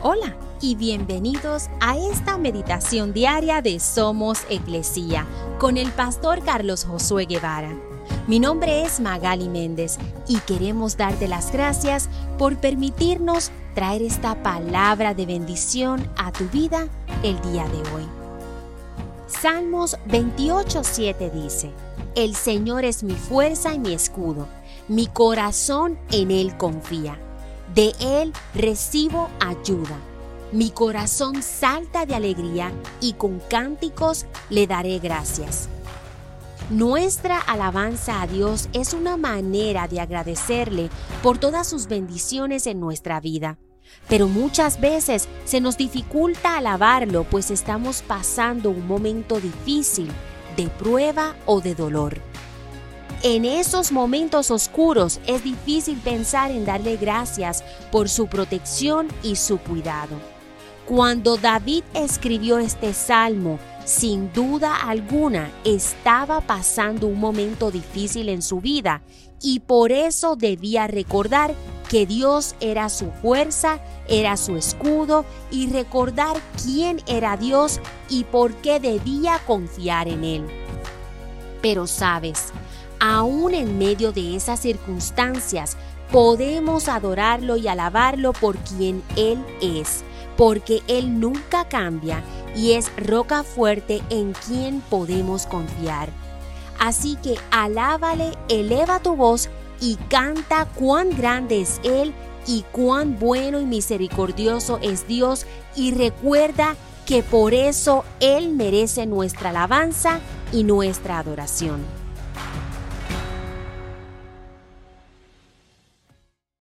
Hola y bienvenidos a esta meditación diaria de Somos Iglesia con el pastor Carlos Josué Guevara. Mi nombre es Magali Méndez y queremos darte las gracias por permitirnos traer esta palabra de bendición a tu vida el día de hoy. Salmos 28:7 dice, El Señor es mi fuerza y mi escudo, mi corazón en Él confía de Él recibo ayuda. Mi corazón salta de alegría y con cánticos le daré gracias. Nuestra alabanza a Dios es una manera de agradecerle por todas sus bendiciones en nuestra vida. Pero muchas veces se nos dificulta alabarlo pues estamos pasando un momento difícil, de prueba o de dolor. En esos momentos oscuros es difícil pensar en darle gracias por su protección y su cuidado. Cuando David escribió este salmo, sin duda alguna estaba pasando un momento difícil en su vida y por eso debía recordar que Dios era su fuerza, era su escudo y recordar quién era Dios y por qué debía confiar en Él. Pero sabes, aún en medio de esas circunstancias, podemos adorarlo y alabarlo por quien Él es, porque Él nunca cambia y es roca fuerte en quien podemos confiar. Así que alábale, eleva tu voz y canta cuán grande es Él y cuán bueno y misericordioso es Dios y recuerda que por eso Él merece nuestra alabanza y nuestra adoración.